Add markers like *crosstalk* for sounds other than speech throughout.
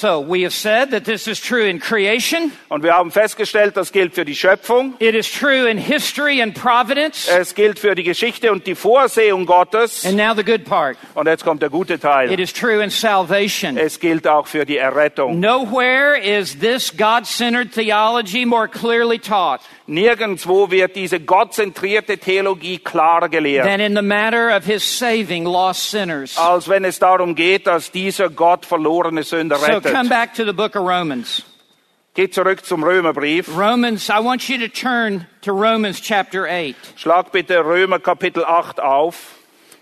So we have said that this is true in creation. Und wir haben festgestellt, das gilt für die Schöpfung, It is true in history and providence. es gilt für die Geschichte und die Vorsehung Gottes. And now the good part. Und jetzt kommt der gute It Teil. is true in salvation. Es gilt auch für die Errettung. Nowhere is this God-centered theology more clearly taught Nirgendwo wird diese gottzentrierte Theologie klarer gelehrt, than in the matter of his saving lost sinners. als wenn es darum geht, dass dieser Gott verlorene Sünder So come back to the book of Romans. Geht zurück zum Römerbrief. Romans, I want you to turn to Romans chapter 8. Schlag bitte Römer Kapitel 8 auf.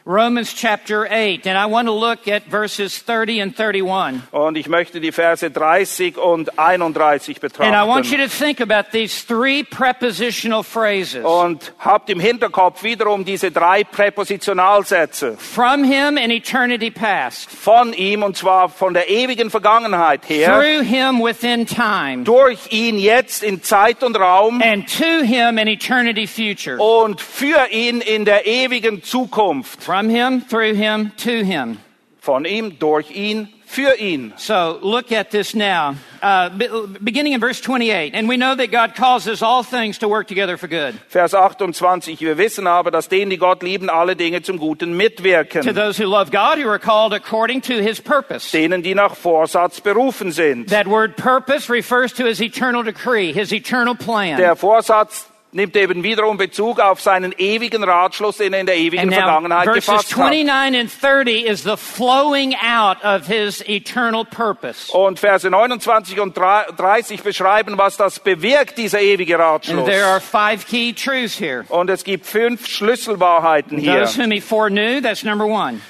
Romans chapter 8, and I want to look at verses 30 and 31. Und ich möchte die Verse 30 und 31 And I want you betrachten. to think about these three prepositional phrases. Und habt im Hinterkopf wiederum diese drei Präpositionalsätze. From him in eternity past, Von ihm, und zwar von der ewigen Vergangenheit her, through him within time, durch ihn jetzt in Zeit und Raum and to him in eternity future. und für ihn in der ewigen Zukunft. From him, through him, to him. Von ihm, durch ihn, für ihn. So look at this now, uh, be- beginning in verse 28. And we know that God causes all things to work together for good Vers 28. Wir wissen aber, dass denen, die Gott lieben, alle Dinge zum Guten to mitwirken. those who love God, who are called according to his purpose. Denen, die nach Vorsatz berufen sind. That word purpose refers to his eternal decree, his eternal plan. Der Vorsatz nimmt eben wiederum Bezug auf seinen ewigen Ratschluss, den er in der ewigen Vergangenheit gefasst hat. 29 and 30 is the flowing out of his eternal purpose. Und Verse 29 und 30 beschreiben, was das bewirkt, dieser ewige Ratschluss. there are five key truths here. Und es gibt fünf Schlüsselwahrheiten hier. Those whom he foreknew, that's number one.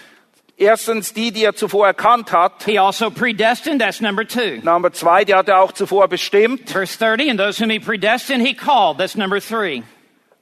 Erstens die, die er zuvor erkannt hat. He also predestined, that's number two. Nummer zwei, die hat er auch zuvor bestimmt. Verse 30, and those whom he predestined, he called, that's number three.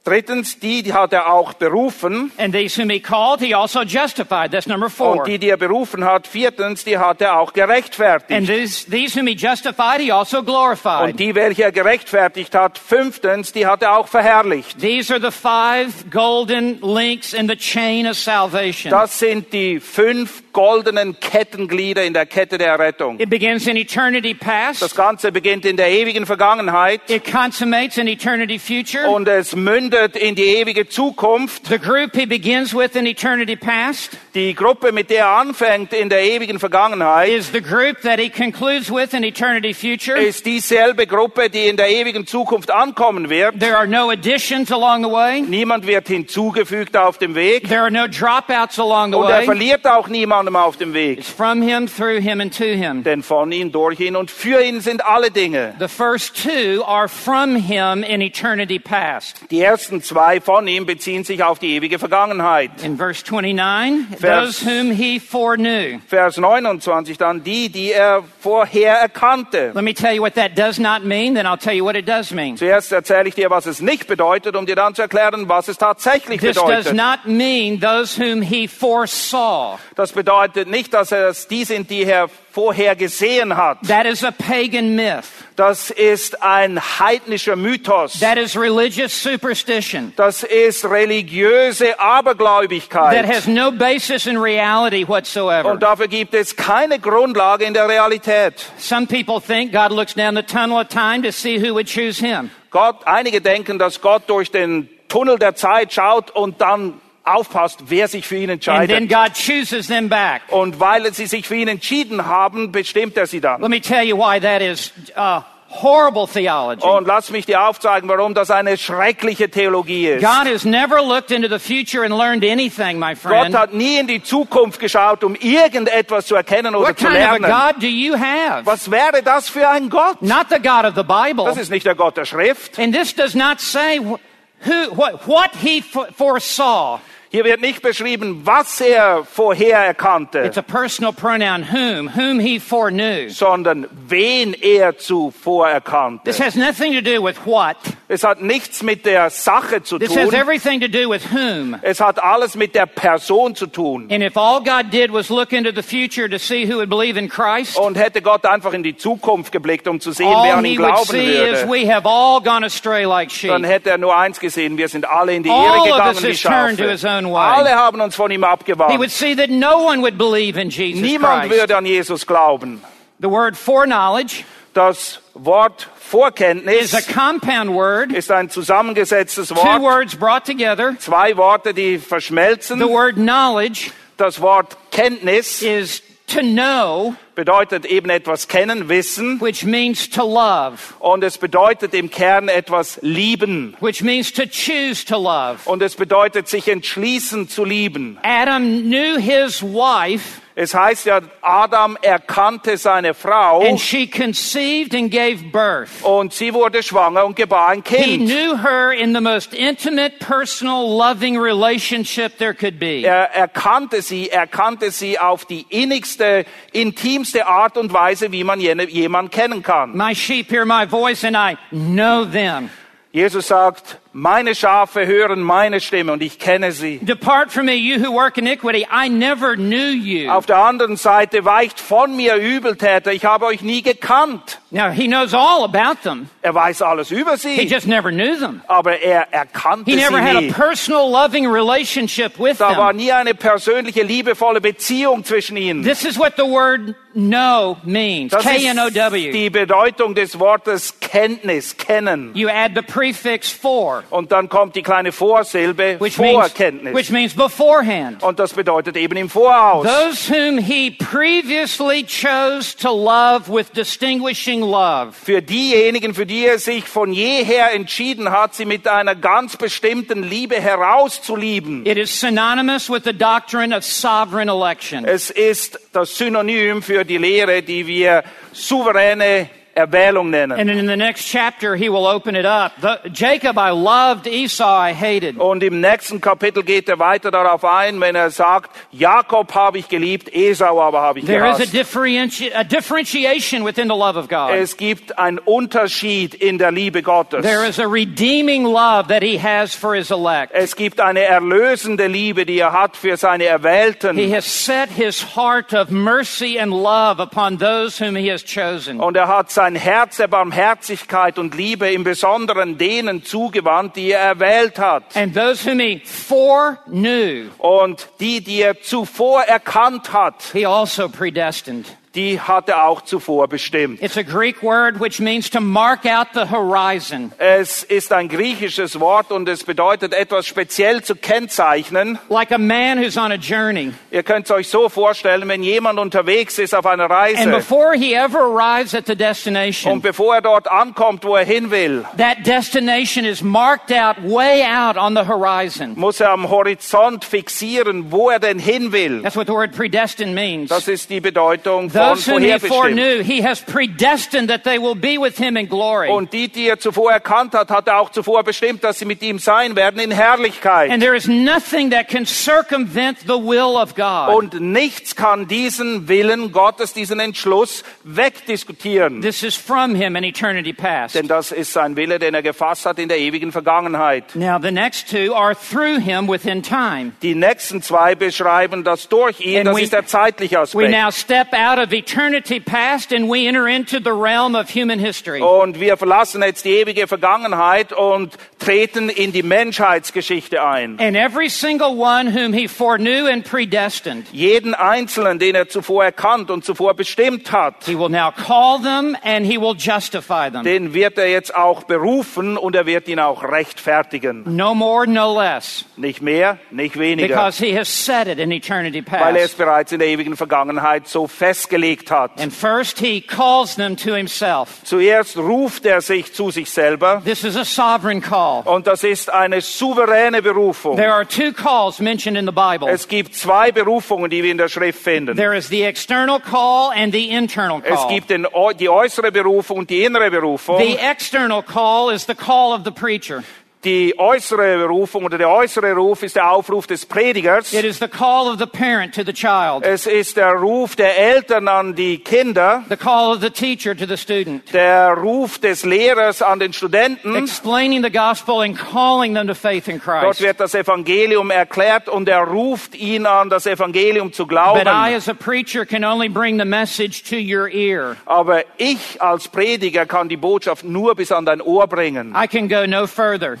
Drittens, die, die hat er auch berufen. And these whom he called, he also justified, that's number four. Und die, die er berufen hat, viertens, die hat er auch And gerechtfertigt. these, these whom he justified, he also glorified. Und die, welche er gerechtfertigt hat, fünftens, die hat er auch verherrlicht. These are the five golden links in the chain of salvation. Das sind die fünf goldenen Kettenglieder in der Kette der Errettung. It begins in eternity Das past. Ganze beginnt in der ewigen Vergangenheit It consummates in eternity future. und es mündet in die ewige Zukunft. The group he begins with in eternity past Die Gruppe, mit der er anfängt in der ewigen Vergangenheit, is the group that he concludes with in eternity future. ist dieselbe Gruppe, die in der ewigen Zukunft ankommen wird. There are no additions along the way. Niemand wird hinzugefügt auf dem Weg There are no dropouts along the und er way. verliert auch niemandem auf dem Weg. It's from him, through him, and to him. Denn von ihm, durch ihn und für ihn sind alle Dinge. The first two are from him in eternity past. Die ersten zwei von ihm beziehen sich auf die ewige Vergangenheit. In verse 29, Vers- those whom he foreknew. Vers 29 dann die, die er vorher erkannte. Let me tell you what that does not mean, then I'll tell you what it does mean. Zuerst erzähle ich dir, was es nicht bedeutet, um dir dann zu erklären, was es tatsächlich This does bedeutet. not mean those whom he foresaw. Das bedeutet nicht, dass es die sind, die er vorher gesehen hat. That is a pagan myth. Das ist ein heidnischer Mythos. That is religious superstition. Das ist religiöse That Abergläubigkeit. has no basis in reality whatsoever. Und dafür gibt es keine Grundlage in der Realität. Some people think God looks down the tunnel of time to see who would choose him. Gott, einige denken, dass Gott durch den Tunnel der Zeit schaut und dann aufpasst, wer sich für ihn And then entscheidet. God chooses them back. Und weil sie sich für ihn entschieden haben, bestimmt er sie dann. Let me tell you why that is uh, horrible theology. Und lass mich dir aufzeigen, warum das eine schreckliche Theologie ist. God has never looked into the future and learned anything, my Gott friend. hat nie in die Zukunft geschaut, um irgendetwas zu erkennen oder What zu kind of a lernen. God do you have? Was wäre das für ein Gott? Not the God of the Bible. Das ist nicht der Gott der Schrift. And this does not say wh- who, what, what he foresaw. Hier wird nicht beschrieben, was er vorher erkannte, It's a personal pronoun, whom, whom he foreknew. sondern wen er zuvor erkannte. This has nothing to do with what. Es hat nichts mit der Sache zu This has tun. everything to do with whom. Es hat alles mit der Person zu tun. And if all God did was look into the future to see who would believe in Christ, Und hätte Gott einfach in die Zukunft geblickt, um zu sehen, wer all an he ihn would glauben see is würde, we have all gone astray like sheep. dann hätte er nur eins gesehen, wir sind alle in die All Irre gegangen wie has turned to his Schafe. Way. Alle haben uns von ihm He abgewandt. would see that no one would believe in Jesus Niemand Christ. würde an Jesus glauben. The word foreknowledge Das Wort is Vorkenntnis a compound word, ist ein zusammengesetztes two Wort. words brought together. Zwei Worte, die verschmelzen. The word knowledge Das Wort Kenntnis is to know, bedeutet eben etwas kennen, wissen. which means to love, Und es bedeutet im Kern etwas lieben. which means to choose to love. Und es bedeutet sich entschließen zu lieben. Adam knew his wife, Es heißt ja, Adam erkannte seine Frau and she conceived and gave birth. und sie wurde schwanger und gebar ein He Kind. knew her in the most intimate, personal, loving relationship there could be. Er erkannte sie, erkannte sie auf die innigste, intimste Art und Weise, wie man jemanden kennen kann. My sheep hear my voice and I know them. Jesus sagt, meine Schafe hören meine Stimme und ich kenne sie. Depart from me, you who work iniquity. I never knew you. Auf der anderen Seite weicht von mir Übeltäter, ich habe euch nie gekannt. Now, he knows all about them. Er weiß alles über He sie, just never knew them. aber er erkannte He never sie had a nie. personal, loving relationship with Da war them. nie eine persönliche, liebevolle Beziehung zwischen ihnen. This is what the word know means. Das ist K-N-O-W. die Bedeutung des Wortes Kenntnis, kennen. You add the prefix for, Und dann kommt die kleine Vorsilbe which means, Vorkenntnis. which means beforehand. Und das bedeutet eben im Voraus. Those whom he previously chose to love with distinguishing love. Für diejenigen, für die er sich von jeher entschieden hat, sie mit einer ganz bestimmten Liebe herauszulieben. It is synonymous with the doctrine of sovereign election. Es ist das Synonym für die Lehre, die wir souveräne Erwählung nennen. And in the next chapter, he will open it up. The, Jacob I loved, Esau I hated. Und im nächsten Kapitel geht er weiter darauf ein, wenn er sagt, Jakob habe ich geliebt, Esau aber habe ich There is a, gehasst. differenti- a differentiation within the love of God. Es gibt einen Unterschied in der Liebe Gottes. There is a redeeming love that he has for his elect. Es gibt eine erlösende Liebe, die er hat für seine He Erwählten. has set his heart of mercy and love upon those whom he has chosen. Und er hat sein Herz der Barmherzigkeit und Liebe im Besonderen denen zugewandt, die er erwählt hat. And those whom he foreknew, Und die, die er zuvor erkannt hat, he also predestined. Die hat er auch zuvor bestimmt. It's a Greek word which means to mark out the horizon. Es ist ein griechisches Wort und es bedeutet etwas speziell zu kennzeichnen. Like a man who's on a journey. Ihr könnt es euch so vorstellen, wenn jemand unterwegs ist auf einer And Reise before he ever arrives at the und destination, bevor er dort ankommt, wo er hin will, that destination is marked out way out on the horizon. muss er am Horizont fixieren, wo er denn hin will. That's what the word predestined means. Das ist die Bedeutung von Those whom he vorherbestimmt. foreknew, he has predestined that they will be with him in glory. Und die, die er zuvor erkannt hat, hat er auch zuvor bestimmt, dass sie mit ihm sein werden in Herrlichkeit. And there is nothing that can circumvent the will of God. Und nichts kann diesen Willen Gottes, diesen Entschluss wegdiskutieren. This is from him in eternity past. Denn das ist sein Wille, den er gefasst hat in der ewigen Vergangenheit. Now, the next two are through him within time. Die nächsten zwei beschreiben das durch ihn, And das we- ist der zeitliche We Aspekt. now step out of eternity past and we enter into the realm of human history. Und wir verlassen jetzt die ewige Vergangenheit und treten in die Menschheitsgeschichte ein. And every single one whom he foreknew and predestined, Jeden Einzelnen, den er zuvor erkannt und zuvor bestimmt hat, he will now call them and he will justify them. den wird er jetzt auch berufen und er wird ihn auch rechtfertigen. No more, no less. Nicht mehr, nicht weniger. Because he has said it in eternity Weil er es past. bereits in der ewigen Vergangenheit so festgelegt gelegt hat. And first, he calls them to himself. Zuerst ruft er sich zu sich selber This is a sovereign call. und das ist eine souveräne Berufung. There are two calls mentioned in the Bible. Es gibt zwei Berufungen, die wir in der Schrift finden. There is the external call and the internal Es call. gibt den, die äußere Berufung und die innere Berufung. The external call is the call of the preacher. Die äußere Berufung oder der äußere Ruf ist der Aufruf des Predigers. It is the call of the parent to the child. Es ist der Ruf der Eltern an die Kinder, The call of the teacher to the student. der Ruf des Lehrers an den Studenten. Explaining the gospel and calling them to faith in Dort Christ. wird das Evangelium erklärt und er ruft ihn an, das Evangelium zu But I, glauben. as a preacher, can only bring the message to your ear. Aber ich als Prediger kann die Botschaft nur bis an dein Ohr bringen. I can go no further.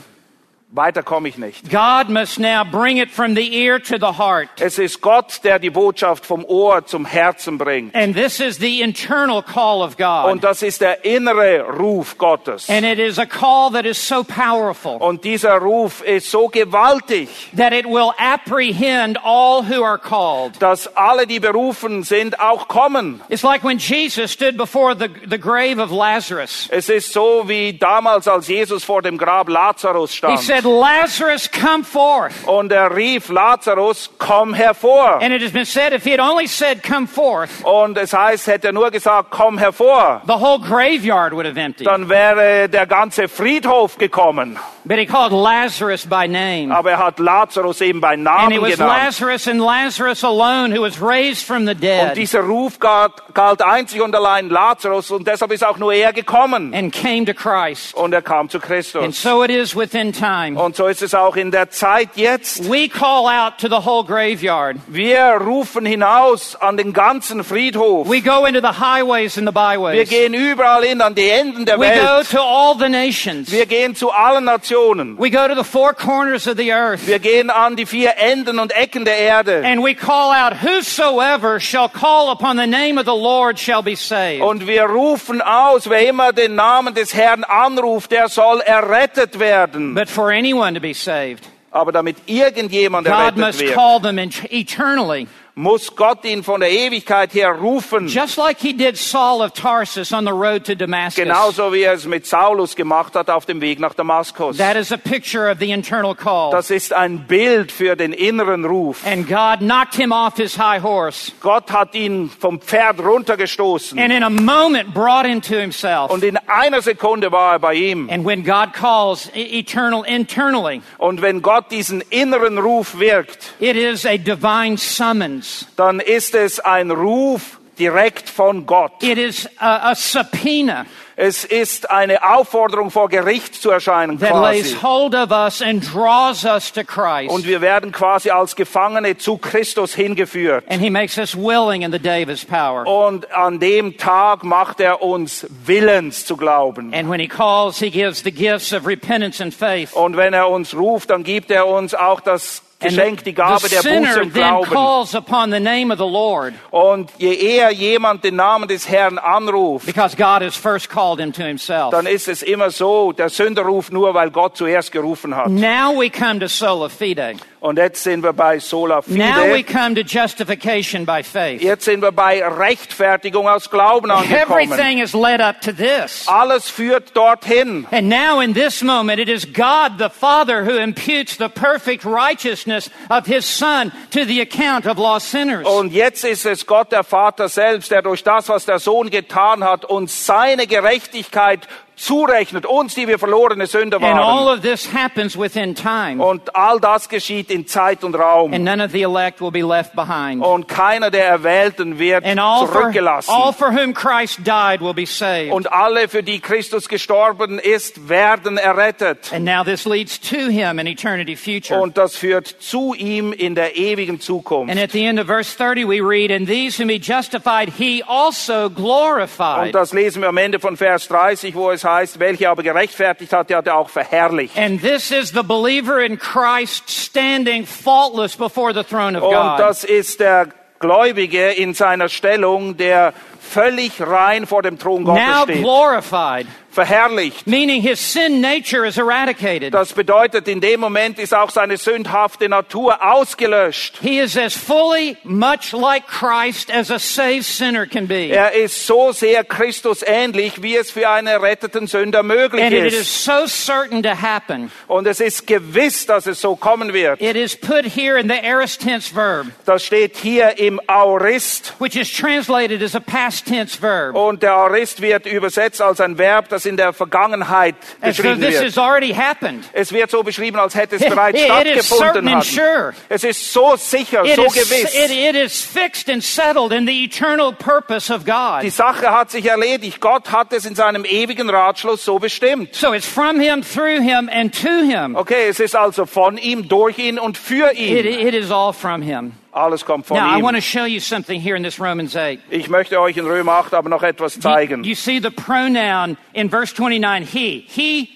Weiter komme ich nicht. God must now bring it from the ear to the heart. Es ist Gott, der die Botschaft vom Ohr zum Herzen bringt. And this is the internal call of God. Und das ist der innere Ruf Gottes. And it is a call that is so powerful Und dieser Ruf ist so gewaltig, that it will apprehend all who are called. dass alle, die berufen sind, auch kommen. It's like when Jesus stood before the, the grave of Lazarus. Es ist so wie damals, als Jesus vor dem Grab Lazarus He stand. said, Lazarus, come forth. Und er rief Lazarus, komm hervor. And it has been said, if he had only said, come forth, Und es heißt, hätte er nur gesagt, komm hervor, the whole graveyard would have emptied. dann wäre der ganze Friedhof gekommen. But he called Lazarus by name. Aber er hat Lazarus eben bei And Namen it was genannt. Lazarus and Lazarus alone who was raised from the Und dead dieser Ruf galt, galt einzig und allein Lazarus und deshalb ist auch nur er gekommen. and came to Christ. Und er kam zu And Christus. so it is within time. Und so ist es auch in der Zeit jetzt. We call out to the whole graveyard. Wir rufen hinaus an den ganzen Friedhof. We go into the highways and the Wir byways. gehen überall hin, an die Enden der We go Welt. to all the nations. Wir gehen zu allen Nationen. We go to the four corners of the earth. Wir gehen an die vier Enden und Ecken der Erde. And we call out, Whosoever shall call upon the name of the Lord shall be saved. Und wir rufen aus, wer immer den Namen des Herrn anruft, der soll errettet werden. But for anyone to be saved, Aber damit irgendjemand God errettet must wird, call them eternally. Muss Gott ihn von der Ewigkeit her rufen. Just like he did Saul of Tarsus on the road to Damascus. Genauso wie er es mit Saulus gemacht hat auf dem Weg nach Damaskus. That is a picture of the internal call. Das ist ein Bild für den inneren Ruf. And God knocked him off his high horse Gott hat ihn vom Pferd runtergestoßen and in a moment brought him to himself. und in einer Sekunde war er bei ihm. And when God calls e- eternal internally, Und wenn Gott diesen inneren Ruf wirkt, it is a divine summons. Dann ist es ein Ruf direkt von Gott. It is a, a subpoena Es ist eine Aufforderung vor Gericht zu erscheinen that lays quasi. hold of us and draws us to Christ. Und wir werden quasi als Gefangene zu Christus hingeführt. And he makes us willing in the day of his power. Und an dem Tag macht er uns willens zu glauben. And when he calls, he gives the gifts of repentance and faith. Und wenn er uns ruft, dann gibt er uns auch das Geschenk, die Gabe der Buße und Glauben. calls upon the name of the Lord Und je eher jemand den Namen des Herrn anruft, because God has first called him to himself. dann ist es immer so, der Sünder ruft nur, weil Gott zuerst gerufen hat. Now we come to sola fide. Und jetzt sind wir bei Sola Now we Fide. come to justification by faith. Jetzt sind wir bei Rechtfertigung aus Glauben angekommen. Everything is led up to this. Alles führt dorthin. And now in this moment, it is God the Father who imputes the perfect righteousness of His Son to the account of lost sinners. Und jetzt ist es Gott, der Vater selbst, der durch das, was der Sohn getan hat, uns seine Gerechtigkeit zurechnet, uns, die wir verlorene Sünder And all waren. of this happens within time. Und all das geschieht in Zeit und Raum. And none of the elect will be left behind. Und keiner der Erwählten wird And all for, zurückgelassen. all for whom Christ died will be saved. Und alle, für die Christus gestorben ist, werden errettet. And now this leads to Him in eternity future. Und das führt zu ihm in der ewigen Zukunft. And at the end of verse 30, we read, And these whom He justified, He also glorified. Und das lesen wir am Ende von Vers 30, wo es heißt, welche aber gerechtfertigt hat, der hat er auch verherrlicht. And this is the believer in Christ standing faultless before the throne of Und God. das ist der Gläubige in seiner Stellung, der völlig rein vor dem Thron now Gottes steht. glorified, Verherrlicht. meaning his sin nature is eradicated. Das bedeutet, in dem Moment ist auch seine sündhafte Natur ausgelöscht. He is as fully much like Christ as a saved sinner can be. Er ist so sehr Christus ähnlich, wie es für einen erretteten Sünder möglich And it is ist. so certain to happen. Und es ist gewiss, dass es so kommen wird. It is put here in the aorist tense verb, Das steht hier im Aorist. which is translated as a past tense verb. Und der Aorist wird übersetzt als ein Verb, das in der Vergangenheit beschrieben this wird. has already happened. Es wird so beschrieben, als hätte es *laughs* It- bereits it stattgefunden. Haben. sure. Es ist so sicher, It so is, gewiss. it, it is fixed and settled in the eternal purpose of Die. Sache hat sich erledigt. Gott hat es in seinem ewigen Ratschluss so bestimmt. So it's from Him, through Him, and to Him. Okay, es ist also von ihm, durch ihn und für It, ihn. it is all from Him. Alles kommt von Now, I want to show you something here in this Romans 8. Ich möchte euch in Römer 8 aber noch etwas You, you see the pronoun in verse 29, He. He,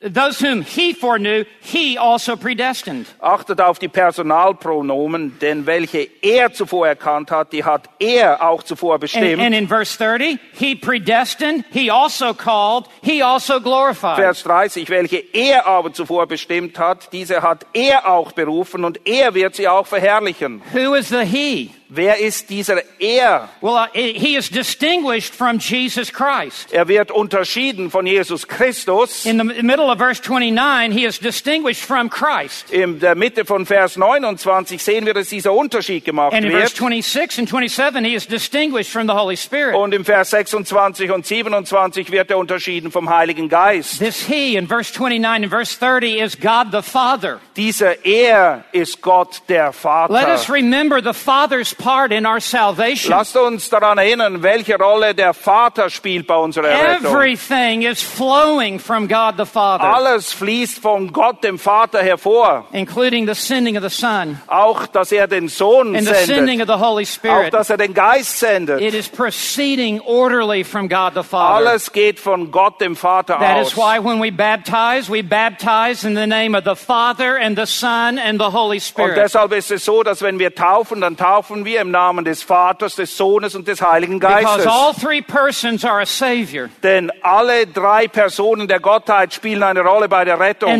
those whom He foreknew, He also predestined. Achtet auf die Personalpronomen, denn welche er zuvor erkannt hat, die hat er auch zuvor And, bestimmt. and in verse 30, He predestined, He also called, He also glorified. Vers 30, welche er aber zuvor bestimmt hat, diese hat er auch berufen und er wird sie auch verherrlichen. Who is the He? Wer ist dieser er? Well, uh, he is distinguished from Jesus Christ. Er wird unterschieden von Jesus Christus. In the middle of verse 29, he is distinguished from Christ. In der Mitte von Vers 29 sehen wir, dass dieser Unterschied gemacht And in verse wird. 26 and 27, he is distinguished from the Holy Spirit. Und im Vers 26 und 27 wird er unterschieden vom Heiligen Geist. This he in verse 29 and verse 30 is God the Father. Dieser er ist Gott der Let Vater. us remember the Father's part in our salvation. Lasst uns daran erinnern, welche Rolle der Vater spielt bei unserer Errettung. Everything is flowing from God the Father, Alles fließt von Gott, dem Vater, hervor. including the sending of the Son Auch, dass er den Sohn and the sending sendet. of the Holy Auch, Spirit. dass er den Geist sendet. It is proceeding orderly from God the Father. Alles geht von Gott, dem Vater That aus. is why when we baptize, we baptize in the name of the Father and the Son and the Holy Und Spirit. deshalb ist es so, dass wenn wir taufen, dann taufen wir im Namen des Vaters, des Sohnes und des Heiligen Geistes. Denn alle drei Personen der Gottheit spielen eine Rolle bei der Rettung.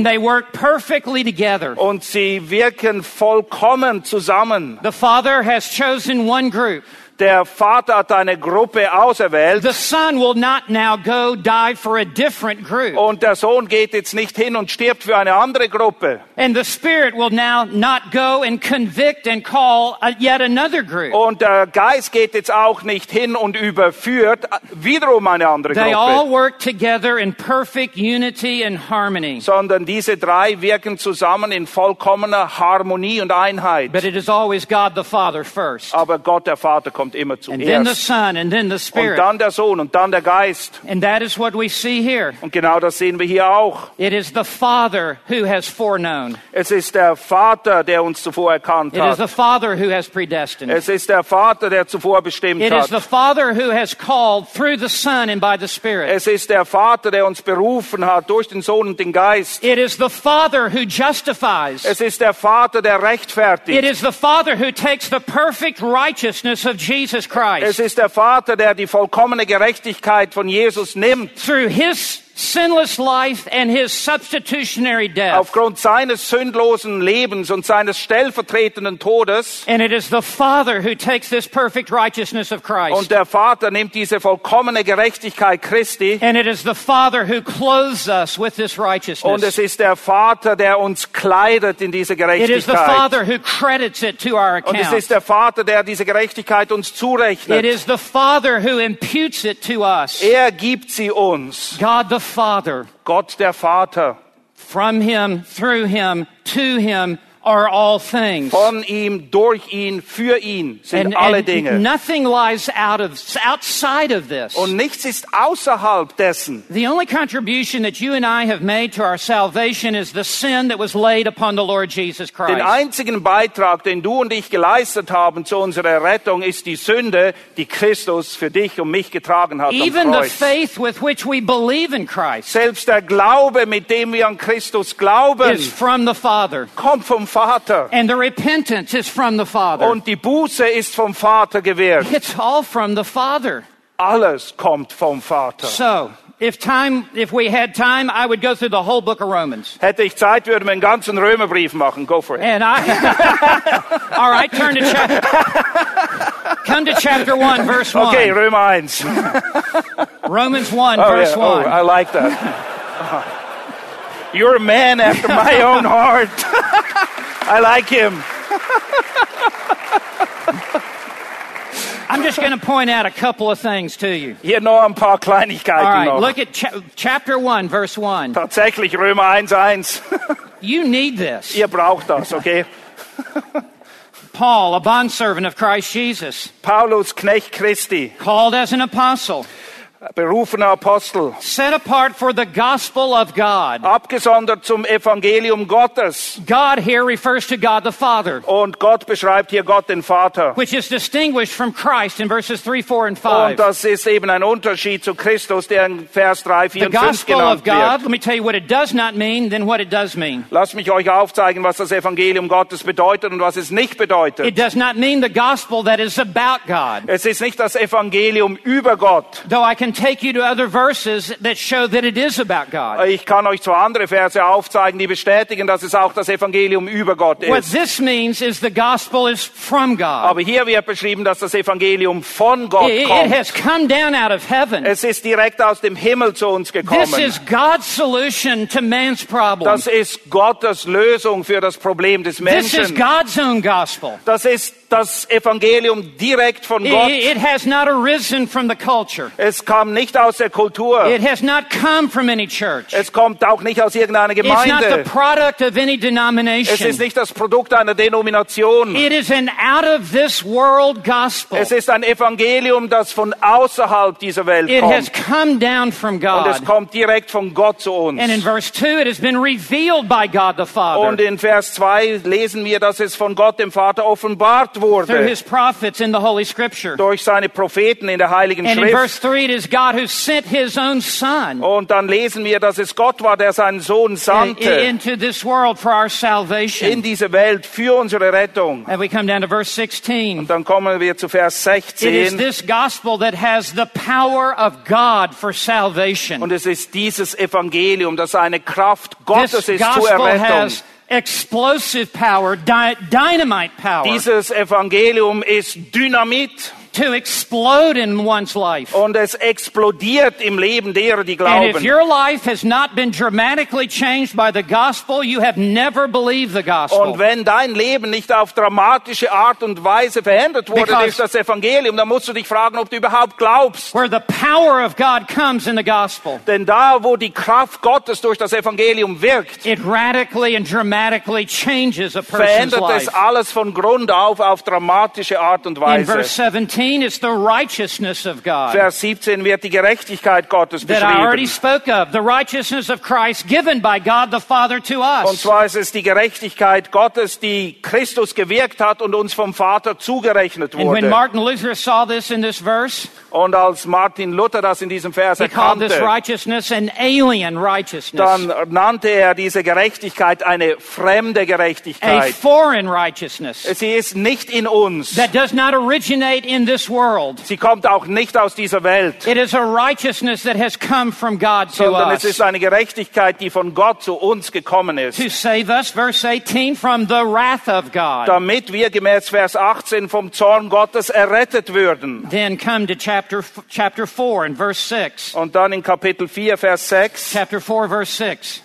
Und sie wirken vollkommen zusammen. The Father has chosen one group. Der Vater hat eine Gruppe auserwählt. The Son will not now go die for a different group. Und der Sohn geht jetzt nicht hin und stirbt für eine andere Gruppe. And the Spirit will now not go and convict and call a, yet another group. Und der Geist geht jetzt auch nicht hin und überführt wiederum eine andere They all Gruppe. work together in perfect unity and harmony. Sondern diese drei wirken zusammen in vollkommener Harmonie und Einheit. But it is always God the Father first. Aber Gott, der Vater, kommt immer And then the zuerst. Son, and then the Und dann der Sohn und dann der Geist. And that is what we see here. Und genau das sehen wir hier auch. It is the Father who has foreknown. Es ist der Vater, der uns zuvor erkannt It is the hat. Father who has predestined. Es ist der Vater, der zuvor bestimmt It is the hat. Father who has called through the Son and by the Spirit. Es ist der Vater, der uns berufen hat durch den Sohn und den Geist. It is the Father who justifies. Es ist der Vater, der It rechtfertigt. is the Father who takes the perfect righteousness of Jesus Es Christ ist der Vater, der die vollkommene Gerechtigkeit von Jesus nimmt. through his sinless life and his substitutionary death. Aufgrund seines sündlosen Lebens und seines stellvertretenden Todes. And it is the Father who takes this perfect righteousness of Christ. Und der Vater nimmt diese vollkommene Gerechtigkeit Christi. And it is the Father who clothes us with this Und righteousness. es ist der Vater, der uns kleidet in diese It is the Gerechtigkeit. Father who credits it to our Und es account. ist der Vater, der diese Gerechtigkeit uns It zurechnet. is the Father who imputes it to us. Er gibt sie uns. God the Father, Gott der Vater. from Him, through Him, to Him are all things. Von ihm, durch ihn, für ihn sind And, alle and Dinge. nothing lies out of, outside of this. Und nichts ist außerhalb dessen. The only contribution that you and I have made to our salvation is the sin that was laid upon the Lord Jesus Den Christ. einzigen Beitrag, den du und ich geleistet haben zu unserer Rettung, ist die Sünde, die Christus für dich und mich getragen hat Even the faith with which we believe in Christ Selbst der Glaube, mit dem wir an Christus glauben, is from the Father. kommt vom Vater. And the repentance is from the Father. Und die Buße ist vom Vater gewährt. It's all from the Father. alles kommt vom Vater. So, if time, if we had time, I would go through the whole book of Romans. Hätte ich Zeit, würde man einen ganzen Römerbrief machen. Go for it. And I, *laughs* all right, turn to chapter, come to chapter 1, verse 1. Okay, Römer 1. Romans 1, Oh, verse yeah. oh, 1. I like that. You're a man after my own heart. *laughs* I like him. I'm just going to point out a couple of things to you. Hier noch ein paar All Kleinigkeiten right, noch. look at cha- chapter 1, verse 1. Tatsächlich Römer 1, 1. You need this. Ihr braucht das, okay? *laughs* Paul, a bondservant of Christ Jesus, Paulus, Knecht Christi, called as an apostle, berufener Apostel, set apart for the gospel of God. abgesondert zum Evangelium Gottes. God here refers to God the Father, Und Gott beschreibt hier Gott den Vater. which is distinguished from Christ in verses 3, 4, and 5. Und das ist eben ein Unterschied zu Christus, der in Vers 3, 4 The und 5 gospel of genannt God, wird. let me tell you what it does not mean, then what it does mean. Lasst mich euch aufzeigen, was das Evangelium Gottes bedeutet und was es nicht bedeutet. It does not mean the gospel that is about God. Es ist nicht das Evangelium über Gott. Though I can take you to other verses that show that it is about God. Ich kann euch zwar andere Verse aufzeigen, die bestätigen, dass es auch das Evangelium über Gott What ist. this means is the gospel is from God. Aber hier wird beschrieben, dass das Evangelium von Gott It, it kommt. has come down out of heaven. Es ist direkt aus dem Himmel zu uns This gekommen. is God's solution to man's problem. Das ist Gottes Lösung für das Problem des This is Menschen. God's own gospel. Das ist das Evangelium direkt von It, Gott. it has not arisen from the culture. Es kam nicht aus der Kultur. It has not come from any church. Es kommt auch nicht aus irgendeiner It's not the Gemeinde. product of any Es denomination. ist nicht das Produkt einer Denomination. It is an out of this world gospel. Es ist ein Evangelium, das von außerhalb dieser Welt It has kommt. come down from Und es God. kommt direkt von Gott zu uns. And in verse 2, it has been revealed by God the Und Father in Vers 2 lesen wir, dass es von Gott dem Vater offenbart through wurde. his prophets in the Holy Scripture. Durch seine Propheten in der Heiligen And in verse Schrift. 3, it is God who sent his own Son Und dann lesen wir, dass es Gott war, der seinen Sohn sandte into this world for our in salvation. diese Welt für unsere Rettung. And we come down to verse 16. Dann kommen wir zu Vers It is 16. this gospel that has the power of God for salvation. Und es ist dieses Evangelium, das eine Kraft Gottes This ist zur Errettung. has explosive power, dy- dynamite power. Dieses Evangelium ist Dynamit to explode in one's life. und es explodiert im Leben derer, die And if glauben. your life has not been dramatically changed by the gospel, you have never believed the Und gospel. wenn dein Leben nicht auf dramatische Art und Weise verändert wurde Because- durch das Evangelium, dann musst du dich fragen, ob du überhaupt glaubst. Where the power of God comes in the gospel, Denn da, wo die Kraft Gottes durch das Evangelium wirkt, it radically and dramatically changes a person's verändert es life. alles von Grund auf auf dramatische Art und In verse Weise. 17, it's the righteousness of God Vers 17 wird die Gerechtigkeit Gottes that I already beschrieben. spoke of, the righteousness of Christ given by God the Father to Und zwar ist es die Gerechtigkeit Gottes, die Christus gewirkt hat und uns vom Vater zugerechnet And when wurde. Martin Luther saw this in this verse, Und als Martin Luther das in diesem Vers he called this erkannte, righteousness an alien righteousness, dann nannte er diese Gerechtigkeit eine fremde a Gerechtigkeit. foreign righteousness Sie ist nicht in uns. that does not originate in this world. Sie kommt auch nicht aus dieser Welt, It is a righteousness that has come from God to sondern es us ist eine Gerechtigkeit, die von Gott zu uns gekommen ist. to save us, verse 18, from the wrath of God. damit wir gemäß Vers 18 vom Zorn Gottes errettet würden. Then come to chapter, chapter 4 and verse 6. Und dann in Kapitel 4, Vers 6. Chapter 4, verse 6.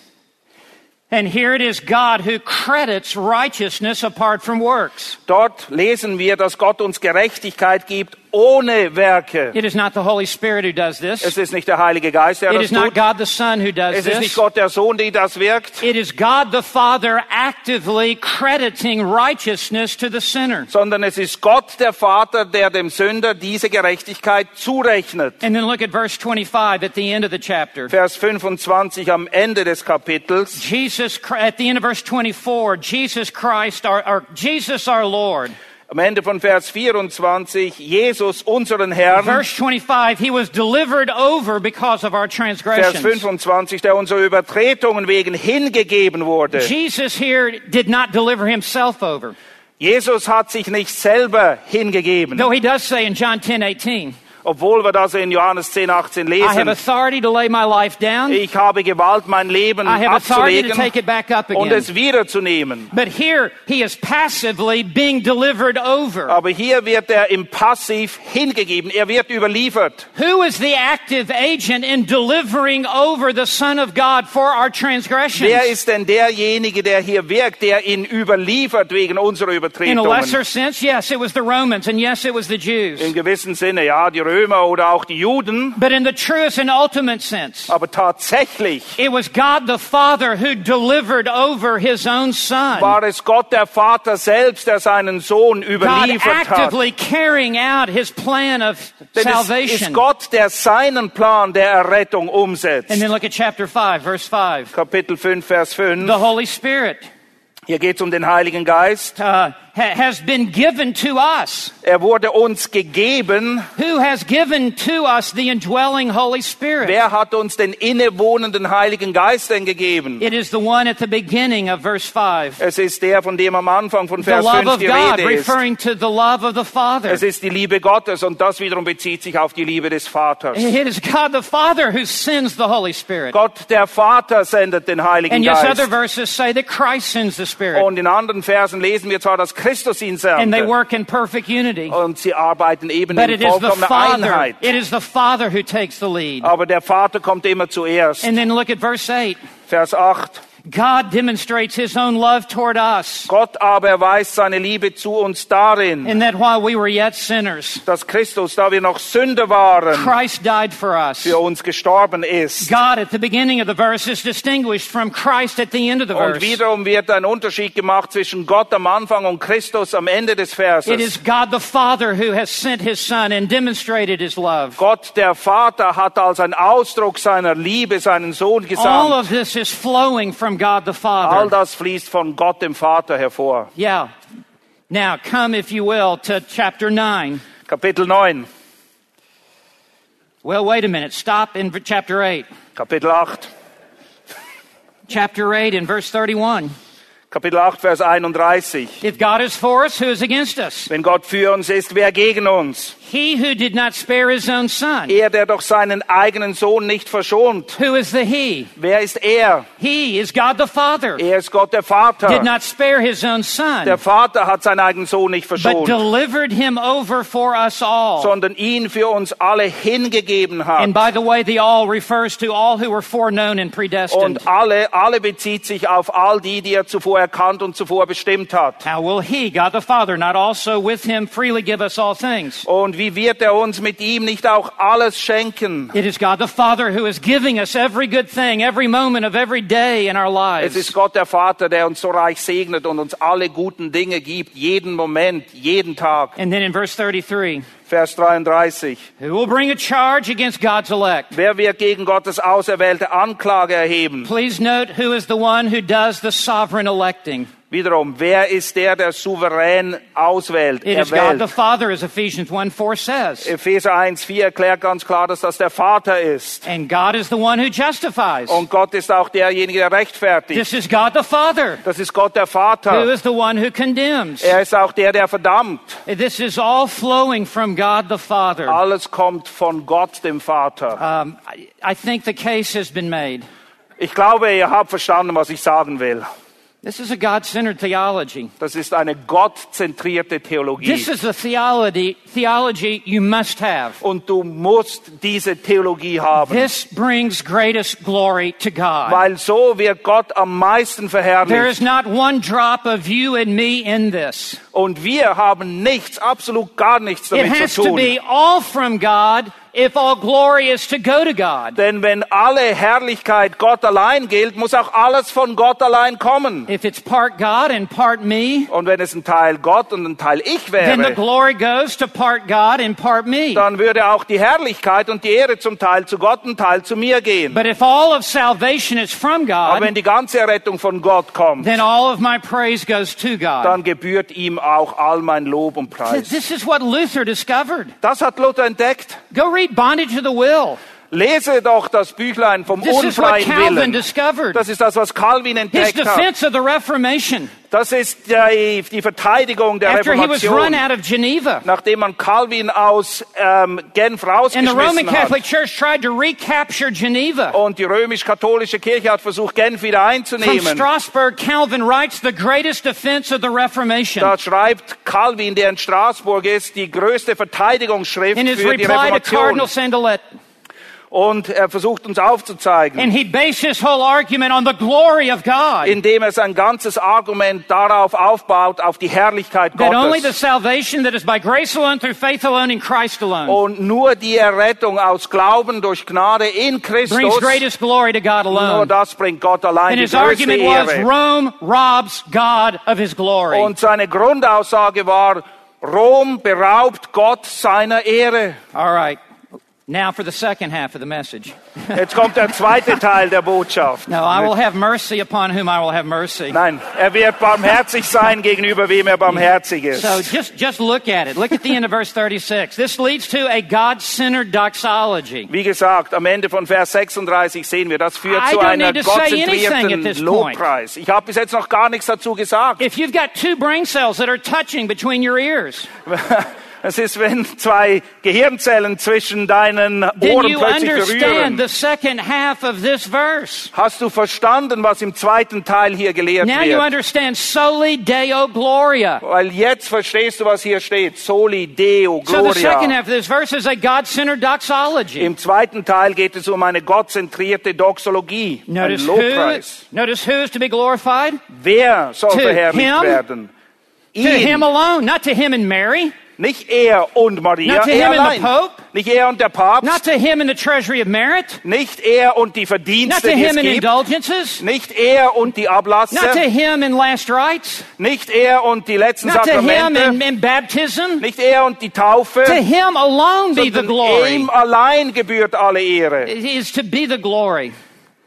And here it is God who credits righteousness apart from works. Dort lesen wir, dass Gott uns Gerechtigkeit gibt ohne Werke. It is not the Holy Spirit who does Es this. ist nicht der Heilige Geist, der It das is not tut. God the Son who does Es ist nicht. Gott der Sohn, der das wirkt, It is God the Father actively crediting righteousness to the sinner. sondern es ist Gott der Vater, der dem Sünder diese Gerechtigkeit zurechnet. And then look at verse 25 at the end of the chapter. Vers 25 am Ende des Kapitels. Jesus, at the end of verse 24, Jesus Christ, our, our Jesus our Lord. Am Ende von Vers 24, Jesus, unseren Herrn. Verse 25, he was delivered over because of our Vers transgressions. 25, der unsere Übertretungen wegen hingegeben wurde. Jesus here did not deliver himself over. Jesus hat sich nicht selber hingegeben. Though he does say in John 10, 18, Obwohl wir das in Johannes 10, 18 I have lesen. authority to lay my life down. Ich habe Gewalt, mein Leben I have authority to take it back up und again. es wiederzunehmen. But here he is passively being delivered over. Aber hier wird er im Passiv hingegeben. Er wird überliefert. Who is the active agent in delivering over the Son of God for our transgressions? Wer ist denn derjenige, der hier wirkt, der ihn überliefert wegen unserer In a Übertretungen? lesser sense, yes, it was the Romans, and yes, it was the Jews. Im gewissen Sinne, ja, die Römer oder auch die Juden. But in the truest and ultimate sense, Aber tatsächlich it was God the Father who delivered over his own Son. war es Gott der Vater selbst, der seinen Sohn God überliefert hat. actively carrying out his plan of Denn es ist salvation. Gott, der seinen Plan der Errettung umsetzt. And then look at chapter 5, verse 5. Kapitel 5, Vers 5. The Holy Spirit Hier geht es um den Heiligen Geist. uh, has been given to us. Er wurde uns gegeben. Who has given to us the indwelling Holy Spirit? Wer hat uns den innewohnenden Heiligen Geist denn gegeben? It is the one at the beginning of verse 5. Es ist der, von dem am Anfang von Vers love 5 of die God, Rede ist. referring to the love of the Father. Es ist die Liebe Gottes und das wiederum bezieht sich auf die Liebe des Vaters. It is God the Father who sends the Holy Spirit. Gott, der Vater, sendet den Heiligen And yes, other Geist. verses say that Christ sends the Spirit. Und in anderen Versen lesen wir zwar, dass Christus ihn And they sandte. work in perfect unity. Und sie arbeiten eben But in vollkommener Father. Einheit. It is the Father who takes the lead. Aber der Vater kommt immer zuerst. And then look at verse 8. Vers 8. God demonstrates his own love toward us. Gott aber erweist seine Liebe zu uns darin, In that while we were yet sinners, dass Christus, da wir noch Sünder waren, Christ died for us. für uns gestorben ist. God at the beginning of the verse is distinguished from Christ at the end of the Und verse. wiederum wird ein Unterschied gemacht zwischen Gott am Anfang und Christus am Ende des It Verses. is God the Father who has sent his Son and demonstrated his love. Gott, der Vater, hat als ein Ausdruck seiner Liebe seinen Sohn All gesandt. of this is flowing from God the Father. All das fließt von Gott, dem Vater, hervor. Yeah. Now, come, if you will, to chapter 9. Kapitel 9, Well, wait a minute. Stop in chapter 8. Kapitel 8, Chapter 8 in verse 31. Kapitel 8, Vers 31. If God is for us, who is against us? Wenn Gott für uns ist, wer gegen uns? He who did not spare his own son. Er, der doch seinen eigenen Sohn nicht verschont. Who is the he? Wer ist er? He is God the Father. Er ist Gott der Did Vater. not spare his own Der son, Vater hat seinen eigenen Sohn nicht but verschont, delivered him over for us all. sondern ihn für uns alle hingegeben And hat. by the way, the all refers to all who were foreknown and predestined. Und alle, alle bezieht sich auf all die, die er zuvor erkannt und zuvor bestimmt hat. How will he, God the Father, not also with him freely give us all things? Und wie wird er uns mit ihm nicht auch alles schenken? It is God the Father who is giving us every good thing, every moment of every day in our Es ist lives. Gott der Vater, der uns so reich segnet und uns alle guten Dinge gibt, jeden Moment, jeden Tag. And then in verse 33, Vers 33. who will bring a charge against God's elect? Wer wird gegen Gottes auserwählte Anklage erheben? Please note who is the one who does the sovereign electing. Wiederum, wer ist der, der souverän auswählt, It is God the? Father, as Ephesians 1 4 says. Epheser 1,4 erklärt ganz klar, dass das der Vater ist. And God is the one who justifies. Und Gott ist auch derjenige, der rechtfertigt. This is God the Father, Das ist Gott der who Vater. is the one who condemns. Er ist auch der, der verdammt. This is all flowing from God the Father. Alles kommt von Gott, dem Vater. Um, I, I think the case has been made. Ich glaube, ihr habt verstanden, was ich sagen will. This is a God centered theology. Das ist eine gottzentrierte Theologie. This is a theology, theology you must have. Und du musst diese Theologie haben. This brings greatest glory to God. Weil so wird Gott am meisten There verherrlicht. is not one drop of you and me in this. Und wir haben nichts, absolut gar nichts It damit has zu to tun. be all from God if all glory is to go to God. Denn wenn alle Herrlichkeit Gott allein gilt, muss auch alles von Gott allein kommen. If it's part God and part me, Und wenn es ein Teil Gott und ein Teil ich then the wäre, glory goes to part God and part me. dann würde auch die Herrlichkeit und die Ehre zum Teil zu Gott und Teil zu mir gehen. But if all of salvation is from Aber wenn God, die ganze Errettung von Gott kommt, then all of my praise goes to God. dann gebührt ihm auch all mein Lob und Preis. This is what Luther discovered. Das hat Luther entdeckt. Go read Bondage of the Will. Lese doch das Büchlein vom This unfreien Willen. discovered. Das ist das, was Calvin His entdeckt hat. defense of the Reformation Das ist die, die Verteidigung der after he was run Reformation. out of Geneva. Nachdem man Calvin aus ähm, Genf And the Roman rausgeschmissen Catholic hat. Church tried to recapture Geneva. Und die römisch-katholische Kirche hat versucht, Genf wieder From einzunehmen. Strasbourg, Calvin writes the greatest defense of the Reformation. Da schreibt Calvin, der in Straßburg ist, die größte Verteidigungsschrift für die Reformation. Und er versucht uns aufzuzeigen, And he based his whole argument on the glory of God. indem er sein ganzes Argument darauf aufbaut, auf die Herrlichkeit That only the Gottes. salvation that is by grace alone, through faith alone, in Christ alone, Und nur die Errettung aus Glauben durch Gnade in brings Christus, greatest glory to God nur alone. das bringt Gott allein And die his größte argument was Ehre. Rome robs God of his glory. Und seine Grundaussage war, Rom beraubt Gott seiner Ehre. All right. Now for the second half of the message. *laughs* Jetzt kommt der zweite Teil der Botschaft. No, I will have mercy upon whom I will have mercy. Nein, er wird barmherzig sein gegenüber wem er barmherzig ist. So just, just look at it. Look at the end of verse 36. This leads to a God-centered doxology. Wie gesagt, am Ende von Vers 36 sehen wir, das führt I zu don't einer need to say anything at gottzentrierten. Lobpreis. Ich habe bis jetzt noch gar nichts dazu gesagt. If you've got two brain cells that are touching between your ears, *laughs* Es ist, wenn zwei Gehirnzellen zwischen deinen Ohren you plötzlich understand berühren. Hast du verstanden, was im zweiten Teil hier gelehrt Now you wird? understand soli deo gloria. Weil jetzt verstehst du, was hier steht. Soli Deo So the second Gloria. half of this verse is a God-centered doxology. Im zweiten Teil geht es um eine gottzentrierte Doxologie, ein Notice who, Lobpreis. notice who is to be glorified? Wer soll To verherrlicht him? werden? To him Ihn, alone, not to him and Mary, nicht er und Maria, Not to er him and the allein. Pope? Nicht er und der Papst, not to him in the treasury of merit, nicht er und die not Verdienste, to die es him in gibt, indulgences, nicht er und die Ablasse, not to him in last rites, nicht er und die letzten not to him in, Sakramente, in baptism. nicht er und die Taufe, To him alone be the sondern glory. ihm allein gebührt alle Ehre. It is to be the glory.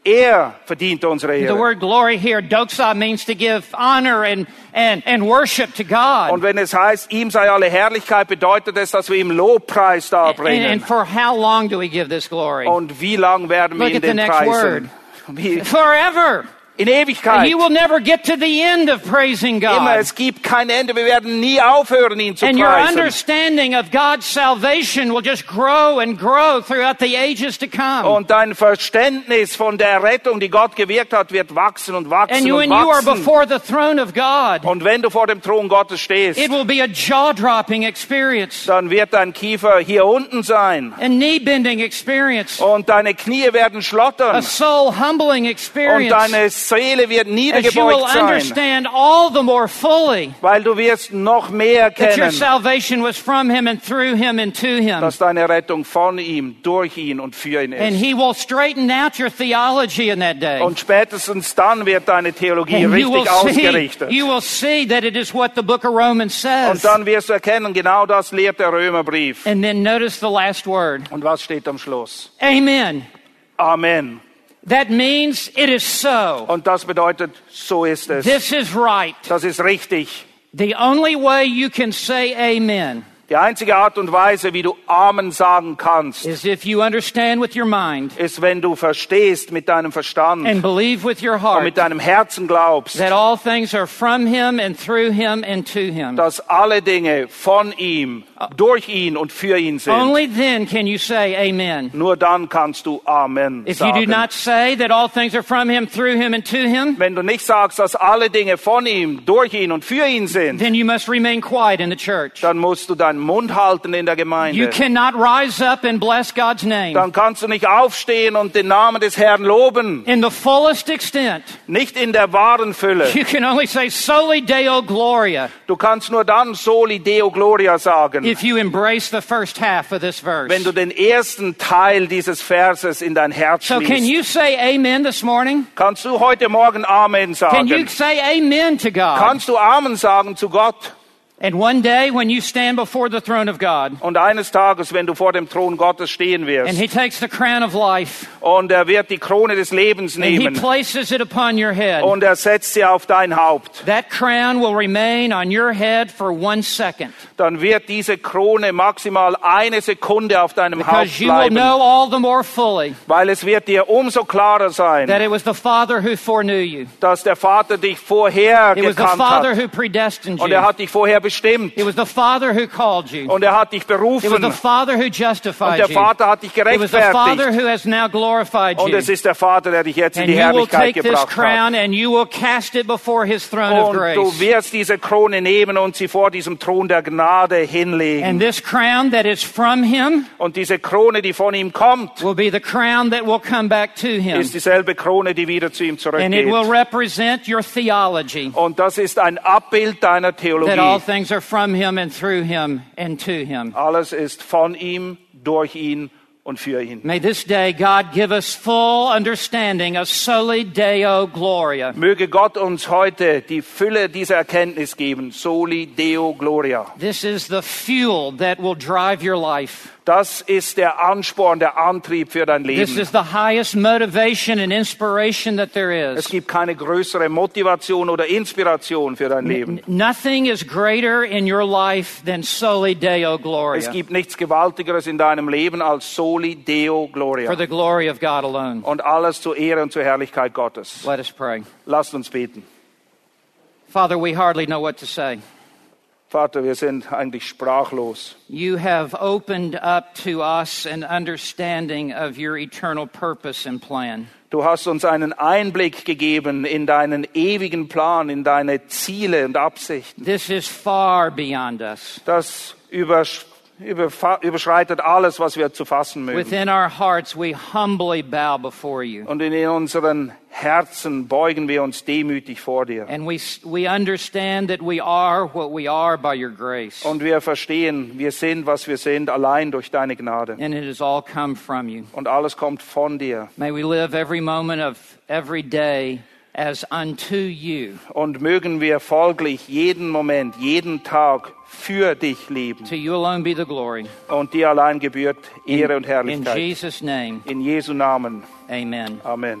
Er verdient unsere The Ehre. word glory here, doxa, means to give honor and, and, and worship to Und God. wenn es heißt, ihm sei alle Herrlichkeit, bedeutet es, dass wir ihm Lobpreis And, and darbringen. for how long do we give this glory? Und wie lang werden wir Look at the den next word. preisen? Wie, Forever. In And Ewigkeit. you will never get to the end of praising Immer, God. es gibt kein Ende. Wir werden nie aufhören, ihn zu And your preisen. understanding of God's salvation will just grow and grow throughout the ages to come. Und dein Verständnis von der Rettung, die Gott gewirkt hat, wird wachsen und And wachsen you, und when you are wachsen. before the throne of God, Und wenn du vor dem Thron Gottes stehst, it will be a jaw-dropping experience, dann wird dein Kiefer hier unten sein. a knee-bending experience, Und deine Knie werden a schlottern. soul-humbling Und experience. deine Seele wird As you will niedergebeugt sein. understand all the more fully Weil du wirst noch mehr that your kennen, salvation was from Him and through Him and to Him. dass deine Rettung von ihm, durch ihn und für ihn And ist. He will straighten out your theology in that day. Und spätestens dann wird deine Theologie And richtig ausgerichtet. you will see that it is what the book of Romans says. Und dann wirst du erkennen, genau das lehrt der Römerbrief. And then notice the last word. Und was steht am Schluss? Amen. Amen. That means it is so. Und das bedeutet, so ist es. This is right. Das ist richtig. The only way you can say amen Die einzige Art und Weise, wie du Amen sagen kannst, is if you understand with your mind ist, wenn du verstehst mit deinem Verstand and believe with your und heart mit deinem Herzen glaubst, that all things are from him and through him and to him. dass alle Dinge von ihm, durch ihn und für ihn sind. Only then can you say amen. Nur dann kannst du Amen If you do sagen. not say that all things are from him, through him, and to him, Wenn du nicht sagst, dass alle Dinge von ihm, durch ihn und für ihn sind, then you must remain quiet in the church. dann musst du deinen Mund halten in der You Gemeinde. cannot rise up and bless God's name Dann kannst du nicht aufstehen und den Namen des Herrn loben. in the fullest extent. Nicht in der wahren Fülle. You can only say soli deo gloria Du kannst nur dann Soli Deo Gloria sagen, if you embrace the first half of this verse. wenn du den ersten Teil dieses Verses in dein Herz So can you say amen this morning? Kannst du heute Morgen Amen Can you sagen? say amen to God? Kannst du Amen sagen zu Gott? And one day when you stand before the throne of God Und eines Tages, wenn du vor dem Thron Gottes stehen and wirst he takes the crown of life und er wird die Krone des Lebens and he nehmen places it upon your head, und er setzt sie auf dein Haupt, that crown will remain on your head for one second dann wird diese Krone maximal eine Sekunde auf deinem Haupt because you will bleiben, know all the more fully weil es wird dir umso klarer that sein, it was the Father who foreknew you. dass der Vater dich vorher It was the gekannt Father hat who predestined und er you. hat dich vorher bestimmt It was the Father who called you. und er hat dich It was berufen the Father who und justified der you. Vater hat dich It was the Father gerechtfertigt who has now glorified und you. es ist der Vater, der dich jetzt in And die Herrlichkeit gebracht hat. crown and you will cast it before his throne of Und du wirst diese Krone nehmen und sie vor diesem Thron der Gnade hinlegen. And this crown that is from him Und diese Krone, die von ihm kommt, will be the crown that will come back to him. ist dieselbe Krone, die wieder zu ihm And it will zurückgeht. represent your theology Und das ist ein Abbild deiner that all Theologie. Things are from him and through him and to him. Alles ist von ihm, durch ihn und für ihn. May this day God give us full understanding of soli deo gloria. Möge Gott uns heute die Fülle dieser Erkenntnis geben. Soli Deo Gloria. This is the fuel that will drive your life. Das ist der Ansporn, der Antrieb für dein This Leben. is the highest motivation and inspiration that there Es gibt keine größere Motivation oder Inspiration für dein Leben. Nothing is greater in your life than soli deo Es gloria. gibt nichts Gewaltigeres in deinem Leben als Soli Deo For Gloria. the glory of God alone. Und alles zur Ehre und zur Herrlichkeit Gottes. Let us pray. Lasst uns beten. Father, we hardly know what to say. Vater, wir sind eigentlich sprachlos. You have opened up to us an understanding of your eternal purpose and plan. Du hast uns einen Einblick gegeben in deinen ewigen Plan, in deine Ziele und Absichten. This is far beyond us. Das überfa- überschreitet alles, was wir zu fassen mögen. Within our hearts, we humbly bow before you. Und in unseren Herzen beugen wir uns demütig vor dir. And we, we understand that we are what we are by your grace. Und wir verstehen, wir sind, was wir sind, allein durch deine Gnade. And it has all come from you. Und alles kommt von dir. May we live every moment of every day as unto you. Und mögen wir folglich jeden Moment, jeden Tag für dich leben. To you alone be the glory. Und dir allein gebührt Ehre und In Herrlichkeit. Jesus' name, In Jesu Namen. amen. Amen.